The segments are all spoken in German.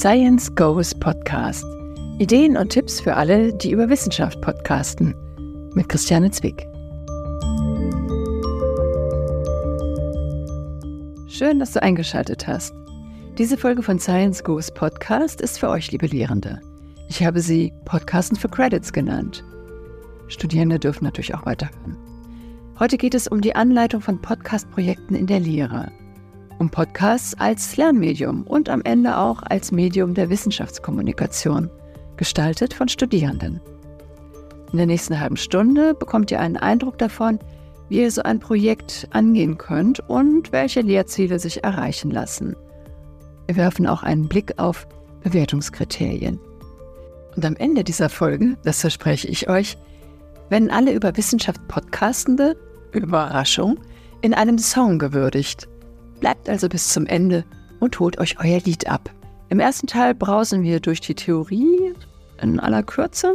Science Goes Podcast. Ideen und Tipps für alle, die über Wissenschaft podcasten. Mit Christiane Zwick. Schön, dass du eingeschaltet hast. Diese Folge von Science Goes Podcast ist für euch, liebe Lehrende. Ich habe sie Podcasten für Credits genannt. Studierende dürfen natürlich auch weiterhören. Heute geht es um die Anleitung von Podcast-Projekten in der Lehre um Podcasts als Lernmedium und am Ende auch als Medium der Wissenschaftskommunikation, gestaltet von Studierenden. In der nächsten halben Stunde bekommt ihr einen Eindruck davon, wie ihr so ein Projekt angehen könnt und welche Lehrziele sich erreichen lassen. Wir werfen auch einen Blick auf Bewertungskriterien. Und am Ende dieser Folge, das verspreche ich euch, werden alle über Wissenschaft Podcastende, Überraschung, in einem Song gewürdigt. Bleibt also bis zum Ende und holt euch euer Lied ab. Im ersten Teil brausen wir durch die Theorie in aller Kürze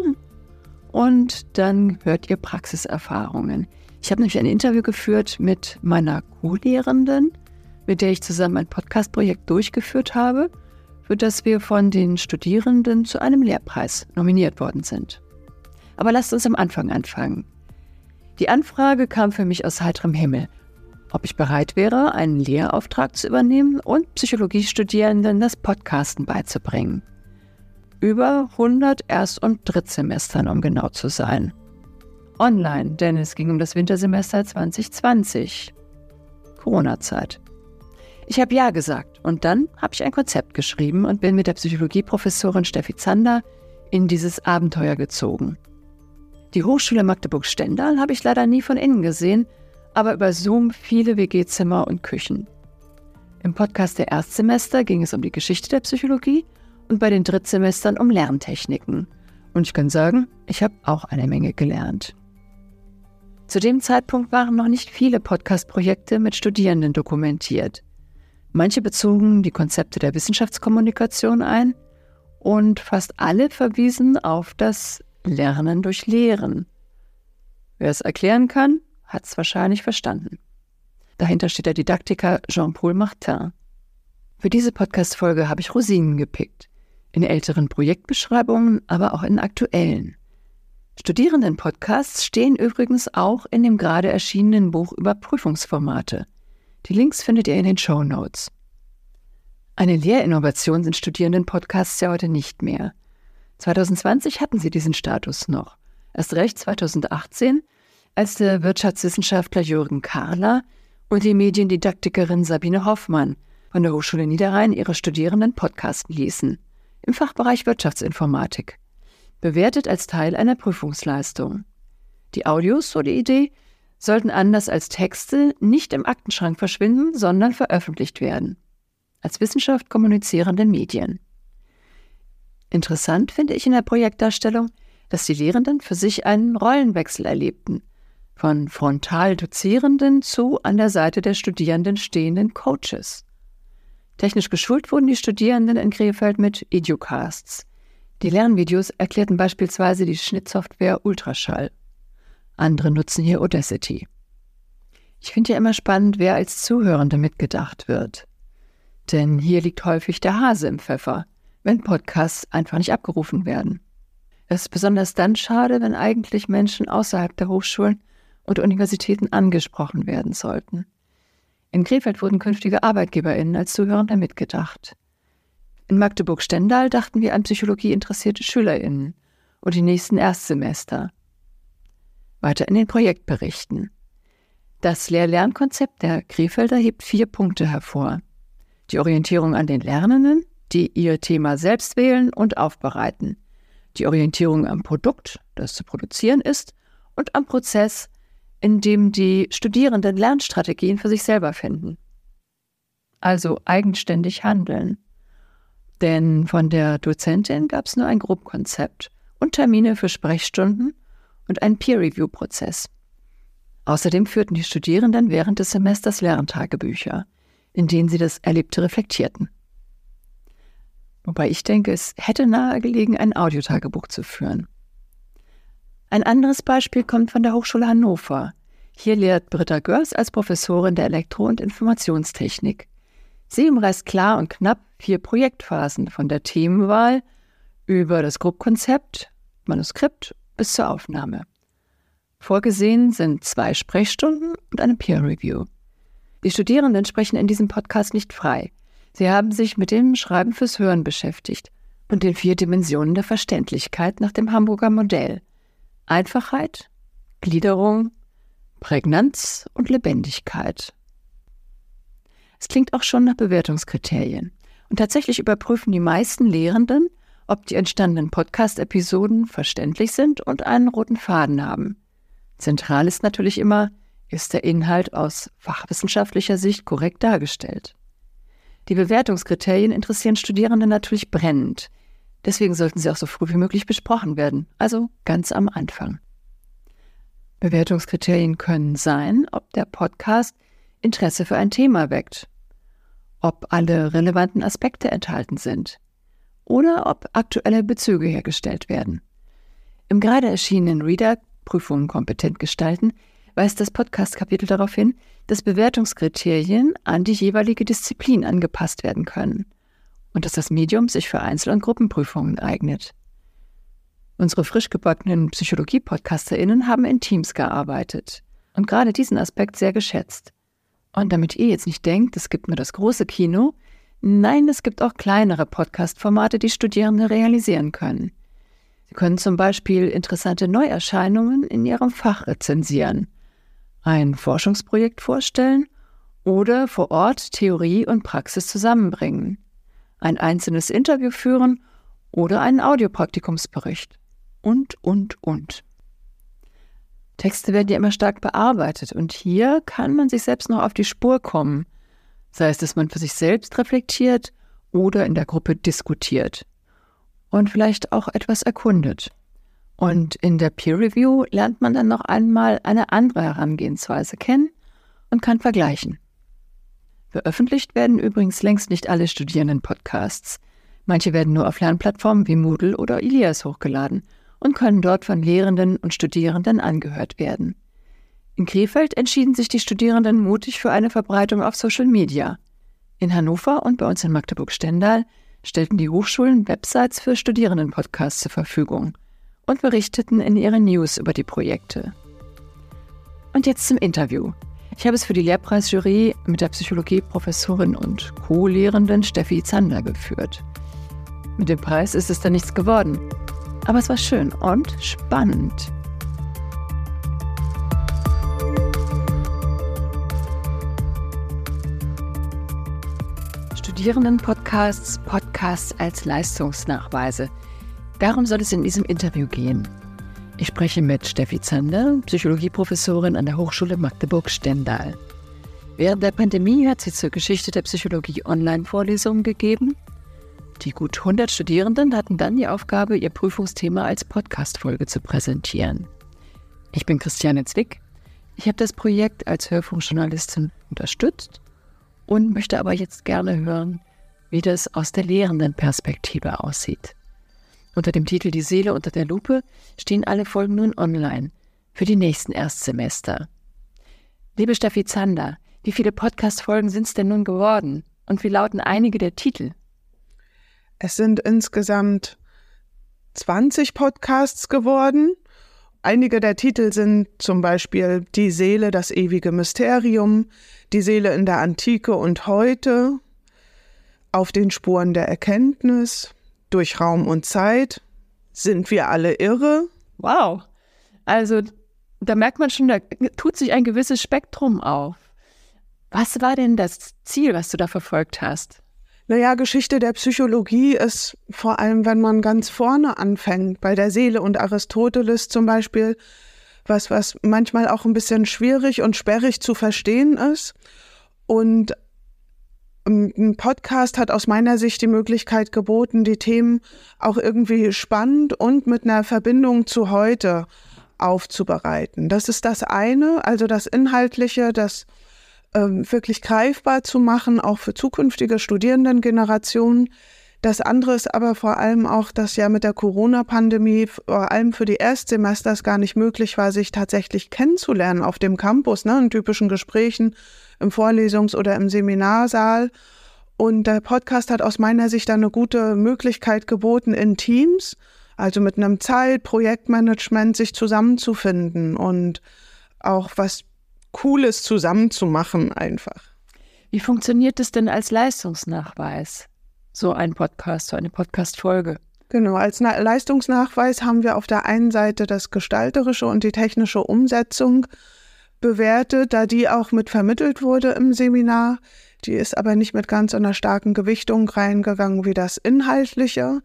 und dann hört ihr Praxiserfahrungen. Ich habe nämlich ein Interview geführt mit meiner Co-Lehrenden, mit der ich zusammen ein Podcast-Projekt durchgeführt habe, für das wir von den Studierenden zu einem Lehrpreis nominiert worden sind. Aber lasst uns am Anfang anfangen. Die Anfrage kam für mich aus heiterem Himmel ob ich bereit wäre, einen Lehrauftrag zu übernehmen und Psychologiestudierenden das Podcasten beizubringen. Über 100 Erst- und Drittsemestern, um genau zu sein. Online, denn es ging um das Wintersemester 2020. Corona-Zeit. Ich habe Ja gesagt und dann habe ich ein Konzept geschrieben und bin mit der Psychologieprofessorin Steffi Zander in dieses Abenteuer gezogen. Die Hochschule Magdeburg-Stendal habe ich leider nie von innen gesehen, aber über Zoom viele WG-Zimmer und Küchen. Im Podcast der Erstsemester ging es um die Geschichte der Psychologie und bei den Drittsemestern um Lerntechniken. Und ich kann sagen, ich habe auch eine Menge gelernt. Zu dem Zeitpunkt waren noch nicht viele Podcast-Projekte mit Studierenden dokumentiert. Manche bezogen die Konzepte der Wissenschaftskommunikation ein und fast alle verwiesen auf das Lernen durch Lehren. Wer es erklären kann, hat es wahrscheinlich verstanden. Dahinter steht der Didaktiker Jean-Paul Martin. Für diese Podcast-Folge habe ich Rosinen gepickt. In älteren Projektbeschreibungen, aber auch in aktuellen. Studierenden-Podcasts stehen übrigens auch in dem gerade erschienenen Buch über Prüfungsformate. Die Links findet ihr in den Show Notes. Eine Lehrinnovation sind Studierenden-Podcasts ja heute nicht mehr. 2020 hatten sie diesen Status noch. Erst recht 2018 als der Wirtschaftswissenschaftler Jürgen Karler und die Mediendidaktikerin Sabine Hoffmann von der Hochschule Niederrhein ihre Studierenden podcasten ließen, im Fachbereich Wirtschaftsinformatik, bewertet als Teil einer Prüfungsleistung. Die Audios, so die Idee, sollten anders als Texte nicht im Aktenschrank verschwinden, sondern veröffentlicht werden. Als Wissenschaft kommunizierende Medien. Interessant finde ich in der Projektdarstellung, dass die Lehrenden für sich einen Rollenwechsel erlebten – von frontal Dozierenden zu an der Seite der Studierenden stehenden Coaches. Technisch geschult wurden die Studierenden in Krefeld mit Educasts. Die Lernvideos erklärten beispielsweise die Schnittsoftware Ultraschall. Andere nutzen hier Audacity. Ich finde ja immer spannend, wer als Zuhörende mitgedacht wird. Denn hier liegt häufig der Hase im Pfeffer, wenn Podcasts einfach nicht abgerufen werden. Es ist besonders dann schade, wenn eigentlich Menschen außerhalb der Hochschulen und Universitäten angesprochen werden sollten. In Krefeld wurden künftige ArbeitgeberInnen als Zuhörende mitgedacht. In Magdeburg-Stendal dachten wir an Psychologie interessierte SchülerInnen und die nächsten Erstsemester. Weiter in den Projektberichten. Das Lehr-Lernkonzept der Krefelder hebt vier Punkte hervor. Die Orientierung an den Lernenden, die ihr Thema selbst wählen und aufbereiten. Die Orientierung am Produkt, das zu produzieren ist, und am Prozess, in dem die Studierenden Lernstrategien für sich selber finden. Also eigenständig handeln. Denn von der Dozentin gab es nur ein Grobkonzept und Termine für Sprechstunden und einen Peer-Review-Prozess. Außerdem führten die Studierenden während des Semesters Lerntagebücher, in denen sie das Erlebte reflektierten. Wobei ich denke, es hätte nahegelegen, ein Audiotagebuch zu führen. Ein anderes Beispiel kommt von der Hochschule Hannover. Hier lehrt Britta Görs als Professorin der Elektro- und Informationstechnik. Sie umreißt klar und knapp vier Projektphasen von der Themenwahl über das Grobkonzept, Manuskript bis zur Aufnahme. Vorgesehen sind zwei Sprechstunden und eine Peer Review. Die Studierenden sprechen in diesem Podcast nicht frei. Sie haben sich mit dem Schreiben fürs Hören beschäftigt und den vier Dimensionen der Verständlichkeit nach dem Hamburger Modell. Einfachheit, Gliederung, Prägnanz und Lebendigkeit. Es klingt auch schon nach Bewertungskriterien. Und tatsächlich überprüfen die meisten Lehrenden, ob die entstandenen Podcast-Episoden verständlich sind und einen roten Faden haben. Zentral ist natürlich immer, ist der Inhalt aus fachwissenschaftlicher Sicht korrekt dargestellt. Die Bewertungskriterien interessieren Studierende natürlich brennend. Deswegen sollten sie auch so früh wie möglich besprochen werden, also ganz am Anfang. Bewertungskriterien können sein, ob der Podcast Interesse für ein Thema weckt, ob alle relevanten Aspekte enthalten sind oder ob aktuelle Bezüge hergestellt werden. Im gerade erschienenen Reader Prüfungen kompetent gestalten weist das Podcast-Kapitel darauf hin, dass Bewertungskriterien an die jeweilige Disziplin angepasst werden können und dass das Medium sich für Einzel- und Gruppenprüfungen eignet. Unsere frisch gebackenen Psychologie-PodcasterInnen haben in Teams gearbeitet und gerade diesen Aspekt sehr geschätzt. Und damit ihr jetzt nicht denkt, es gibt nur das große Kino, nein, es gibt auch kleinere Podcast-Formate, die Studierende realisieren können. Sie können zum Beispiel interessante Neuerscheinungen in ihrem Fach rezensieren ein Forschungsprojekt vorstellen oder vor Ort Theorie und Praxis zusammenbringen, ein einzelnes Interview führen oder einen Audiopraktikumsbericht und, und, und. Texte werden ja immer stark bearbeitet und hier kann man sich selbst noch auf die Spur kommen, sei es, dass man für sich selbst reflektiert oder in der Gruppe diskutiert und vielleicht auch etwas erkundet. Und in der Peer Review lernt man dann noch einmal eine andere Herangehensweise kennen und kann vergleichen. Veröffentlicht werden übrigens längst nicht alle Studierenden-Podcasts. Manche werden nur auf Lernplattformen wie Moodle oder Ilias hochgeladen und können dort von Lehrenden und Studierenden angehört werden. In Krefeld entschieden sich die Studierenden mutig für eine Verbreitung auf Social Media. In Hannover und bei uns in Magdeburg-Stendal stellten die Hochschulen Websites für Studierendenpodcasts zur Verfügung und berichteten in ihren News über die Projekte. Und jetzt zum Interview. Ich habe es für die Lehrpreisjury mit der Psychologieprofessorin und Co-Lehrenden Steffi Zander geführt. Mit dem Preis ist es dann nichts geworden. Aber es war schön und spannend. Studierenden-Podcasts, Podcasts als Leistungsnachweise – Darum soll es in diesem Interview gehen. Ich spreche mit Steffi Zander, Psychologieprofessorin an der Hochschule Magdeburg-Stendal. Während der Pandemie hat sie zur Geschichte der Psychologie Online-Vorlesungen gegeben. Die gut 100 Studierenden hatten dann die Aufgabe, ihr Prüfungsthema als Podcast-Folge zu präsentieren. Ich bin Christiane Zwick. Ich habe das Projekt als Hörfunkjournalistin unterstützt und möchte aber jetzt gerne hören, wie das aus der Lehrendenperspektive aussieht. Unter dem Titel Die Seele unter der Lupe stehen alle Folgen nun online für die nächsten Erstsemester. Liebe Steffi Zander, wie viele Podcast-Folgen sind es denn nun geworden? Und wie lauten einige der Titel? Es sind insgesamt 20 Podcasts geworden. Einige der Titel sind zum Beispiel Die Seele, das ewige Mysterium, Die Seele in der Antike und heute, Auf den Spuren der Erkenntnis, durch Raum und Zeit. Sind wir alle irre? Wow. Also da merkt man schon, da tut sich ein gewisses Spektrum auf. Was war denn das Ziel, was du da verfolgt hast? Naja, Geschichte der Psychologie ist vor allem, wenn man ganz vorne anfängt, bei der Seele und Aristoteles zum Beispiel, was, was manchmal auch ein bisschen schwierig und sperrig zu verstehen ist. Und ein Podcast hat aus meiner Sicht die Möglichkeit geboten, die Themen auch irgendwie spannend und mit einer Verbindung zu heute aufzubereiten. Das ist das eine, also das Inhaltliche, das ähm, wirklich greifbar zu machen, auch für zukünftige Studierendengenerationen. Das andere ist aber vor allem auch, dass ja mit der Corona-Pandemie vor allem für die Erstsemester es gar nicht möglich war, sich tatsächlich kennenzulernen auf dem Campus, ne, in typischen Gesprächen im Vorlesungs- oder im Seminarsaal. Und der Podcast hat aus meiner Sicht eine gute Möglichkeit geboten, in Teams, also mit einem Zeit, Projektmanagement, sich zusammenzufinden und auch was Cooles zusammenzumachen einfach. Wie funktioniert es denn als Leistungsnachweis? So ein Podcast, so eine Podcast-Folge? Genau, als Leistungsnachweis haben wir auf der einen Seite das gestalterische und die technische Umsetzung bewertet, da die auch mit vermittelt wurde im Seminar. Die ist aber nicht mit ganz so einer starken Gewichtung reingegangen wie das Inhaltliche,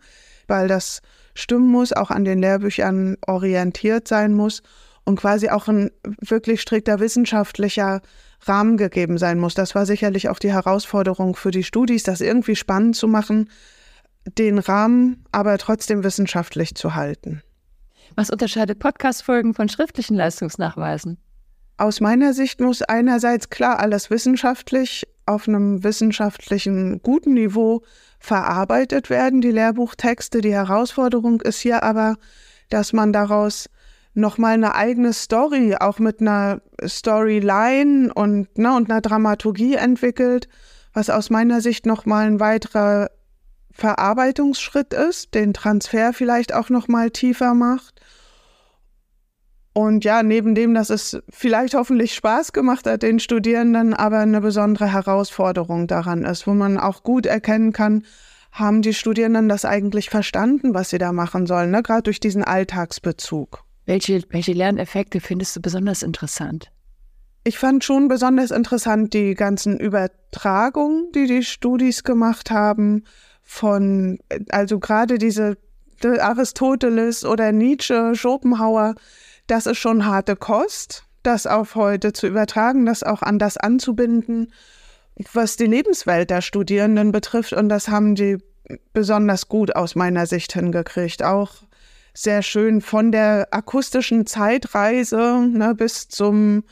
weil das stimmen muss, auch an den Lehrbüchern orientiert sein muss und quasi auch ein wirklich strikter wissenschaftlicher Rahmen gegeben sein muss. Das war sicherlich auch die Herausforderung für die Studis, das irgendwie spannend zu machen, den Rahmen aber trotzdem wissenschaftlich zu halten. Was unterscheidet Podcast-Folgen von schriftlichen Leistungsnachweisen? Aus meiner Sicht muss einerseits klar alles wissenschaftlich auf einem wissenschaftlichen guten Niveau verarbeitet werden, die Lehrbuchtexte. Die Herausforderung ist hier aber, dass man daraus nochmal eine eigene Story, auch mit einer Storyline und, ne, und einer Dramaturgie entwickelt, was aus meiner Sicht nochmal ein weiterer Verarbeitungsschritt ist, den Transfer vielleicht auch nochmal tiefer macht. Und ja, neben dem, dass es vielleicht hoffentlich Spaß gemacht hat, den Studierenden, aber eine besondere Herausforderung daran ist, wo man auch gut erkennen kann, haben die Studierenden das eigentlich verstanden, was sie da machen sollen, ne? gerade durch diesen Alltagsbezug. Welche, welche Lerneffekte findest du besonders interessant? Ich fand schon besonders interessant die ganzen Übertragungen, die die Studis gemacht haben, von, also gerade diese Aristoteles oder Nietzsche, Schopenhauer, das ist schon harte Kost, das auf heute zu übertragen, das auch an das anzubinden, was die Lebenswelt der Studierenden betrifft. Und das haben die besonders gut aus meiner Sicht hingekriegt. Auch sehr schön von der akustischen Zeitreise ne, bis zum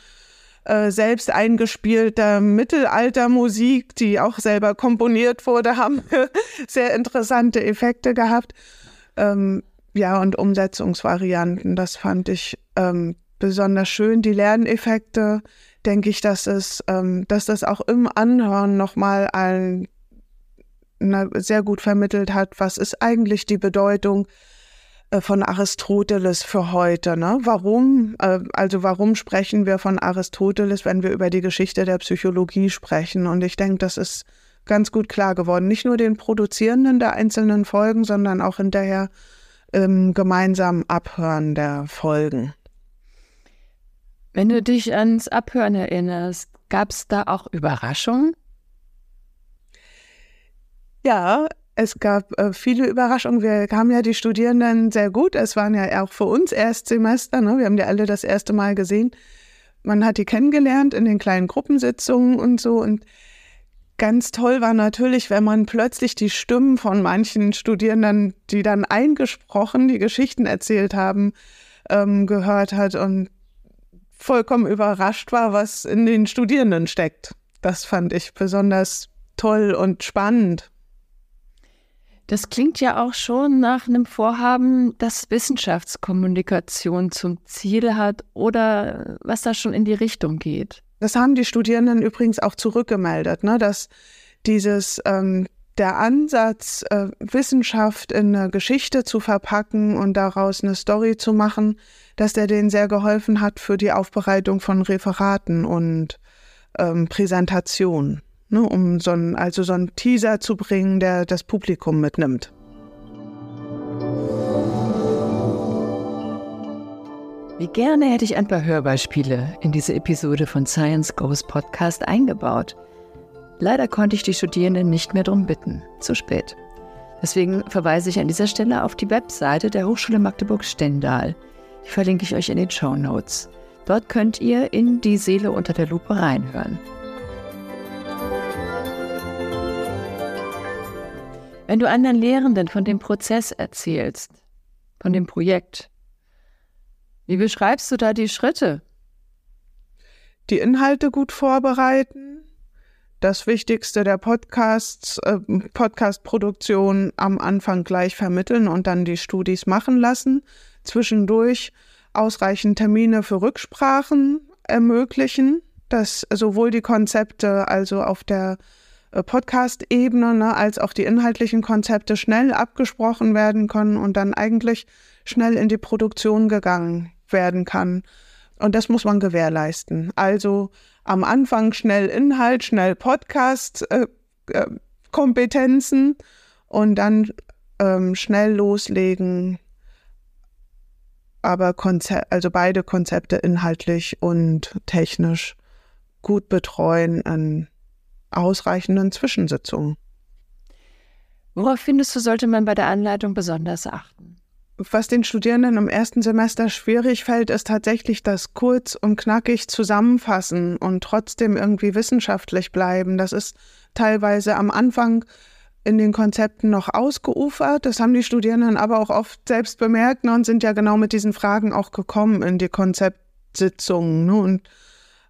äh, selbst eingespielter Mittelaltermusik, die auch selber komponiert wurde, haben sehr interessante Effekte gehabt. Ähm, ja, und Umsetzungsvarianten, das fand ich ähm, besonders schön. Die Lerneffekte, denke ich, dass es, ähm, dass das auch im Anhören nochmal ein, na, sehr gut vermittelt hat, was ist eigentlich die Bedeutung äh, von Aristoteles für heute. Ne? Warum, äh, also warum sprechen wir von Aristoteles, wenn wir über die Geschichte der Psychologie sprechen? Und ich denke, das ist ganz gut klar geworden. Nicht nur den Produzierenden der einzelnen Folgen, sondern auch hinterher im gemeinsamen Abhören der Folgen. Wenn du dich ans Abhören erinnerst, gab es da auch Überraschungen? Ja, es gab äh, viele Überraschungen. Wir haben ja die Studierenden sehr gut. Es waren ja auch für uns Erstsemester. Ne? Wir haben die alle das erste Mal gesehen. Man hat die kennengelernt in den kleinen Gruppensitzungen und so. Und Ganz toll war natürlich, wenn man plötzlich die Stimmen von manchen Studierenden, die dann eingesprochen, die Geschichten erzählt haben, ähm, gehört hat und vollkommen überrascht war, was in den Studierenden steckt. Das fand ich besonders toll und spannend. Das klingt ja auch schon nach einem Vorhaben, das Wissenschaftskommunikation zum Ziel hat oder was da schon in die Richtung geht. Das haben die Studierenden übrigens auch zurückgemeldet, ne, dass dieses ähm, der Ansatz, äh, Wissenschaft in eine Geschichte zu verpacken und daraus eine Story zu machen, dass der denen sehr geholfen hat für die Aufbereitung von Referaten und ähm, Präsentationen, ne, um so ein, also so einen Teaser zu bringen, der das Publikum mitnimmt. Wie gerne hätte ich ein paar Hörbeispiele in diese Episode von Science Goes Podcast eingebaut. Leider konnte ich die Studierenden nicht mehr darum bitten. Zu spät. Deswegen verweise ich an dieser Stelle auf die Webseite der Hochschule Magdeburg-Stendal. Die verlinke ich euch in den Show Notes. Dort könnt ihr in die Seele unter der Lupe reinhören. Wenn du anderen Lehrenden von dem Prozess erzählst, von dem Projekt, wie beschreibst du da die Schritte? Die Inhalte gut vorbereiten. Das Wichtigste der Podcasts, äh, Podcast-Produktion am Anfang gleich vermitteln und dann die Studis machen lassen. Zwischendurch ausreichend Termine für Rücksprachen ermöglichen, dass sowohl die Konzepte also auf der äh, Podcast-Ebene, ne, als auch die inhaltlichen Konzepte schnell abgesprochen werden können und dann eigentlich schnell in die Produktion gegangen werden kann. Und das muss man gewährleisten. Also am Anfang schnell Inhalt, schnell Podcast, äh, äh, und dann ähm, schnell loslegen, aber Konzept, also beide Konzepte inhaltlich und technisch gut betreuen an ausreichenden Zwischensitzungen. Worauf findest du, sollte man bei der Anleitung besonders achten? Was den Studierenden im ersten Semester schwierig fällt, ist tatsächlich das kurz und knackig zusammenfassen und trotzdem irgendwie wissenschaftlich bleiben. Das ist teilweise am Anfang in den Konzepten noch ausgeufert. Das haben die Studierenden aber auch oft selbst bemerkt ne, und sind ja genau mit diesen Fragen auch gekommen in die Konzeptsitzungen. Ne? Und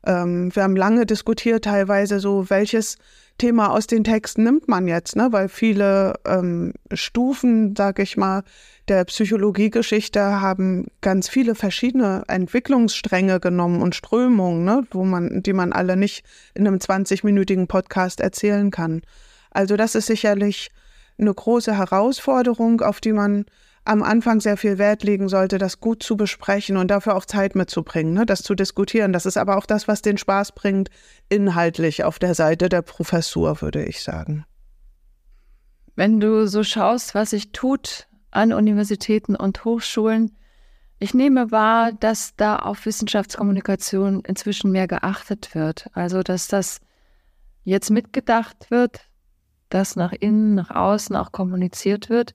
ähm, wir haben lange diskutiert, teilweise so, welches Thema aus den Texten nimmt man jetzt, ne? weil viele ähm, Stufen, sag ich mal, der Psychologiegeschichte haben ganz viele verschiedene Entwicklungsstränge genommen und Strömungen, ne? wo man, die man alle nicht in einem 20-minütigen Podcast erzählen kann. Also das ist sicherlich eine große Herausforderung, auf die man am Anfang sehr viel Wert legen sollte, das gut zu besprechen und dafür auch Zeit mitzubringen, ne? das zu diskutieren. Das ist aber auch das, was den Spaß bringt, inhaltlich auf der Seite der Professur, würde ich sagen. Wenn du so schaust, was sich tut an Universitäten und Hochschulen, ich nehme wahr, dass da auf Wissenschaftskommunikation inzwischen mehr geachtet wird. Also, dass das jetzt mitgedacht wird, dass nach innen, nach außen auch kommuniziert wird.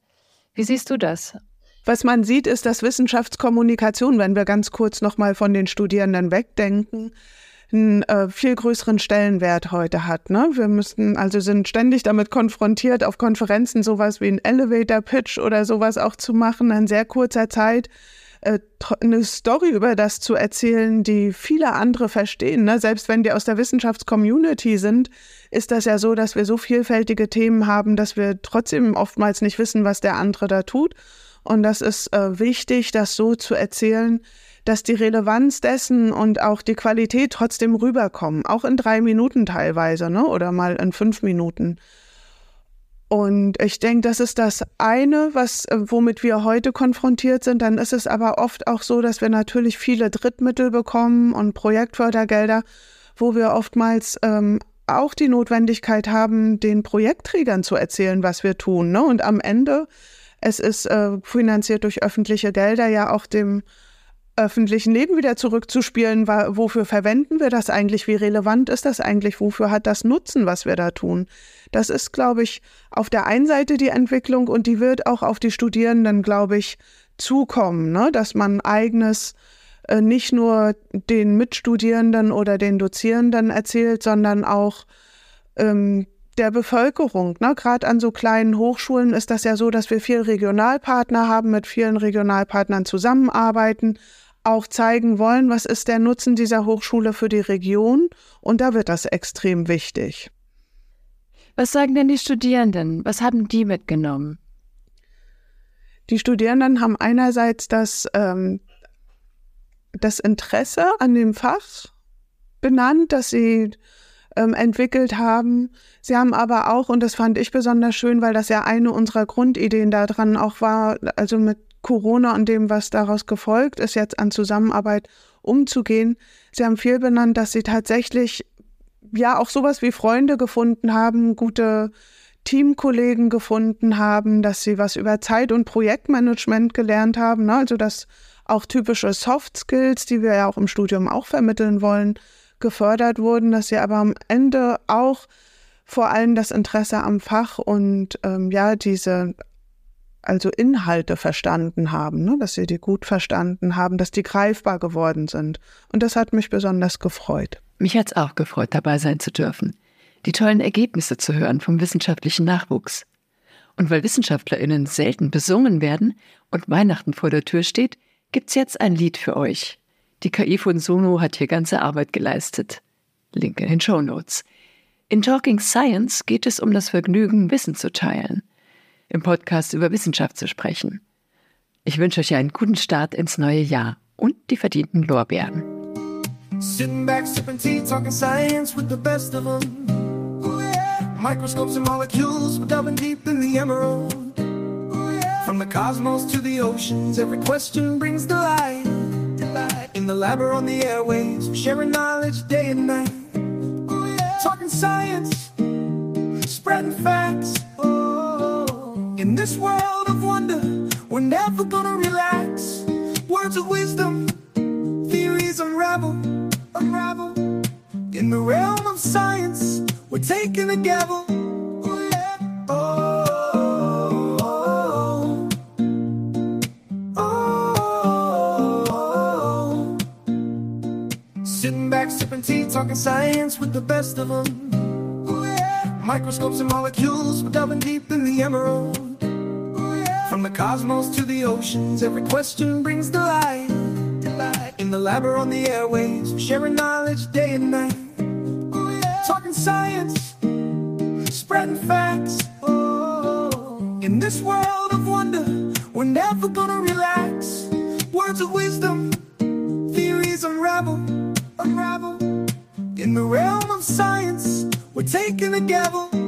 Wie siehst du das? Was man sieht, ist, dass Wissenschaftskommunikation, wenn wir ganz kurz nochmal von den Studierenden wegdenken, einen äh, viel größeren Stellenwert heute hat. Ne? Wir müssen also sind ständig damit konfrontiert, auf Konferenzen sowas wie ein Elevator Pitch oder sowas auch zu machen in sehr kurzer Zeit äh, eine Story über das zu erzählen, die viele andere verstehen. Ne? Selbst wenn die aus der Wissenschaftscommunity sind, ist das ja so, dass wir so vielfältige Themen haben, dass wir trotzdem oftmals nicht wissen, was der andere da tut. Und das ist äh, wichtig, das so zu erzählen, dass die Relevanz dessen und auch die Qualität trotzdem rüberkommen, auch in drei Minuten teilweise, ne? Oder mal in fünf Minuten. Und ich denke, das ist das eine, was, äh, womit wir heute konfrontiert sind. Dann ist es aber oft auch so, dass wir natürlich viele Drittmittel bekommen und Projektfördergelder, wo wir oftmals ähm, auch die Notwendigkeit haben, den Projektträgern zu erzählen, was wir tun. Ne? Und am Ende, es ist äh, finanziert durch öffentliche Gelder, ja auch dem öffentlichen Leben wieder zurückzuspielen, wofür verwenden wir das eigentlich, wie relevant ist das eigentlich, wofür hat das Nutzen, was wir da tun. Das ist, glaube ich, auf der einen Seite die Entwicklung und die wird auch auf die Studierenden, glaube ich, zukommen, ne? dass man eigenes äh, nicht nur den Mitstudierenden oder den Dozierenden erzählt, sondern auch ähm, der Bevölkerung. Ne? Gerade an so kleinen Hochschulen ist das ja so, dass wir viel Regionalpartner haben, mit vielen Regionalpartnern zusammenarbeiten auch zeigen wollen, was ist der Nutzen dieser Hochschule für die Region. Und da wird das extrem wichtig. Was sagen denn die Studierenden? Was haben die mitgenommen? Die Studierenden haben einerseits das, ähm, das Interesse an dem Fach benannt, das sie ähm, entwickelt haben. Sie haben aber auch, und das fand ich besonders schön, weil das ja eine unserer Grundideen daran auch war, also mit Corona und dem, was daraus gefolgt ist, jetzt an Zusammenarbeit umzugehen. Sie haben viel benannt, dass Sie tatsächlich ja auch sowas wie Freunde gefunden haben, gute Teamkollegen gefunden haben, dass sie was über Zeit- und Projektmanagement gelernt haben. Ne? Also dass auch typische Soft Skills, die wir ja auch im Studium auch vermitteln wollen, gefördert wurden, dass sie aber am Ende auch vor allem das Interesse am Fach und ähm, ja diese also Inhalte verstanden haben, ne? dass sie die gut verstanden haben, dass die greifbar geworden sind. Und das hat mich besonders gefreut. Mich hat es auch gefreut, dabei sein zu dürfen, die tollen Ergebnisse zu hören vom wissenschaftlichen Nachwuchs. Und weil WissenschaftlerInnen selten besungen werden und Weihnachten vor der Tür steht, gibt's jetzt ein Lied für euch. Die KI von Sono hat hier ganze Arbeit geleistet. Link in den Show Notes. In Talking Science geht es um das Vergnügen, Wissen zu teilen im Podcast über Wissenschaft zu sprechen. Ich wünsche euch einen guten Start ins neue Jahr und die verdienten Lorbeeren. Sitting back, sipping tea, talking science with the best of them. Microscopes and molecules, we're delving deep in the emerald. From the cosmos to the oceans, every question brings delight. In the lab or on the airwaves, we're sharing knowledge day and night. Talking science, spreading facts. In this world of wonder, we're never gonna relax. Words of wisdom, theories unravel, unravel. In the realm of science, we're taking the gavel. Oh, yeah. oh, oh. Sitting back, sipping tea, talking science with the best of them. Oh, yeah. Microscopes and molecules, we're delving deep in the emerald. From the cosmos to the oceans, every question brings delight. In the lab or on the airwaves, sharing knowledge day and night. Oh, Talking science, spreading facts. Oh. In this world of wonder, we're never gonna relax. Words of wisdom, theories unravel, unravel. In the realm of science, we're taking the gavel.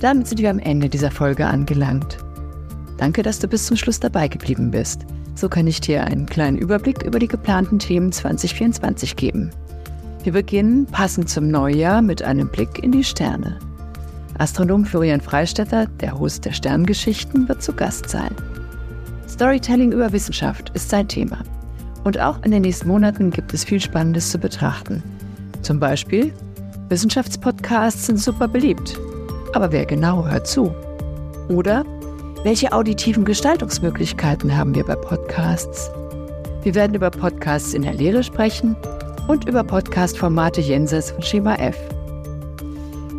Damit sind wir am Ende dieser Folge angelangt. Danke, dass du bis zum Schluss dabei geblieben bist. So kann ich dir einen kleinen Überblick über die geplanten Themen 2024 geben. Wir beginnen passend zum Neujahr mit einem Blick in die Sterne. Astronom Florian Freistetter, der Host der Sterngeschichten, wird zu Gast sein. Storytelling über Wissenschaft ist sein Thema. Und auch in den nächsten Monaten gibt es viel Spannendes zu betrachten. Zum Beispiel, Wissenschaftspodcasts sind super beliebt. Aber wer genau hört zu? Oder welche auditiven Gestaltungsmöglichkeiten haben wir bei Podcasts? Wir werden über Podcasts in der Lehre sprechen und über Podcast-Formate jenseits von Schema F.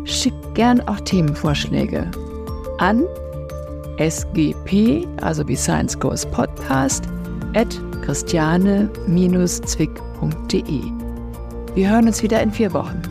Schickt gern auch Themenvorschläge an sgp, also wie Science Goes Podcast, at christiane-zwick.de. Wir hören uns wieder in vier Wochen.